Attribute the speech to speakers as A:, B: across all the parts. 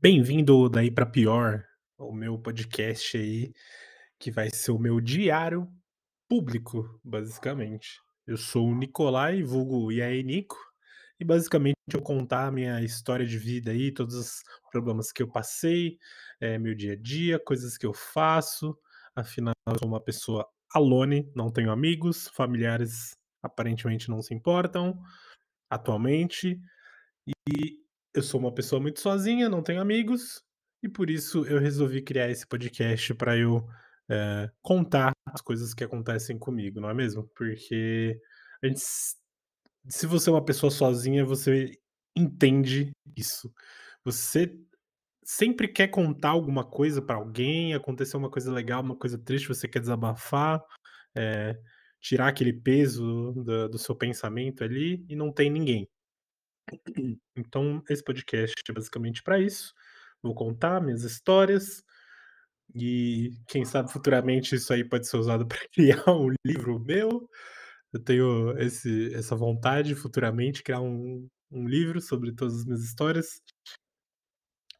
A: Bem-vindo daí pra pior, o meu podcast aí, que vai ser o meu diário público, basicamente. Eu sou o Nicolai, vulgo e aí Nico, e basicamente eu contar a minha história de vida aí, todos os problemas que eu passei, eh, meu dia a dia, coisas que eu faço. Afinal, eu sou uma pessoa alone, não tenho amigos, familiares aparentemente não se importam atualmente. E eu sou uma pessoa muito sozinha, não tenho amigos, e por isso eu resolvi criar esse podcast para eu, eh, contar as coisas que acontecem comigo, não é mesmo? Porque a gente se você é uma pessoa sozinha, você entende isso. Você sempre quer contar alguma coisa para alguém, aconteceu uma coisa legal, uma coisa triste, você quer desabafar, eh, tirar aquele peso da do seu pensamento ali, e não tem ninguém. Então, esse podcast é basicamente para isso. Vou contar minhas histórias e quem sabe futuramente isso aí pode ser usado para criar um livro meu. Eu tenho esse essa vontade futuramente criar um um livro sobre todas as minhas histórias.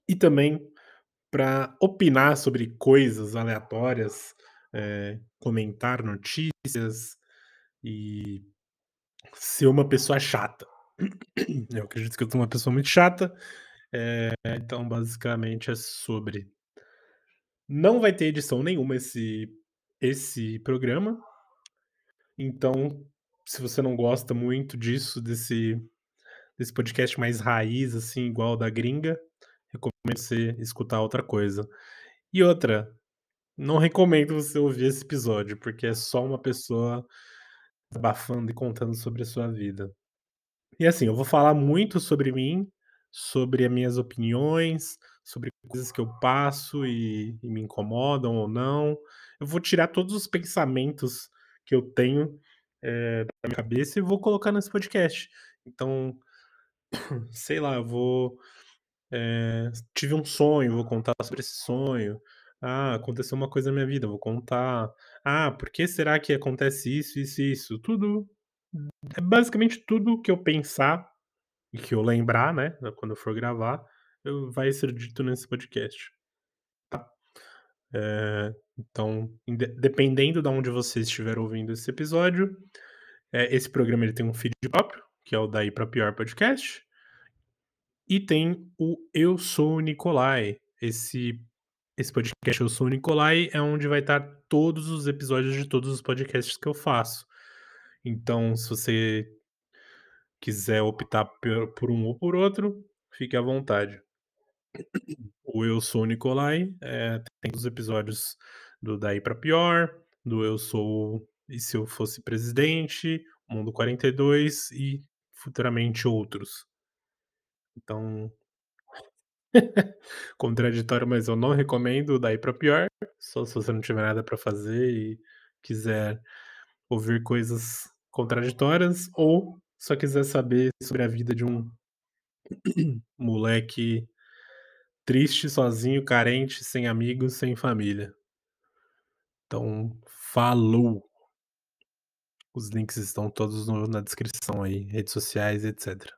A: E também para opinar sobre coisas aleatórias, eh, comentar notícias e ser uma pessoa chata. Eu acredito que eu sou uma pessoa muito chata, eh, então basicamente é sobre Não vai ter edição nenhuma esse esse programa. Então, se você não gosta muito disso, desse desse podcast mais raiz, assim, igual da gringa, recomendo você escutar outra coisa. E outra, não recomendo você ouvir esse episódio, porque é só uma pessoa desabafando e contando sobre a sua vida. E assim, eu vou falar muito sobre mim, sobre as minhas opiniões, sobre coisas que eu passo e e me incomodam ou não. Eu vou tirar todos os pensamentos que eu tenho, eh, da minha cabeça e vou colocar nesse podcast. Então, sei lá, eu vou, eh, tive um sonho, vou contar sobre esse sonho. Ah, aconteceu uma coisa na minha vida, vou contar. Ah, por que será que acontece isso, isso isso? Tudo é basicamente tudo que eu pensar e que eu lembrar, né, quando eu for gravar, vai ser dito nesse podcast, tá. Eh, então, dependendo da onde você estiver ouvindo esse episódio, eh, esse programa ele tem um feed próprio, que é o Daí pra Pior podcast. E tem o Eu Sou o Nicolai. Esse esse podcast Eu Sou o Nicolai é onde vai estar todos os episódios de todos os podcasts que eu faço. Então, se você quiser optar por um ou por outro, fique à vontade. O Eu Sou Nicolai, eh, tem os episódios do Daí pra Pior, do Eu Sou e Se Eu Fosse Presidente, Mundo 42 e futuramente outros. Então contraditório, mas eu não recomendo Daí pra Pior, só se você não tiver nada pra fazer e quiser ouvir coisas contraditórias ou só quiser saber sobre a vida de um moleque triste, sozinho, carente, sem amigos, sem família. Então, falou! Os links estão todos no na descrição aí, redes sociais, etcétera.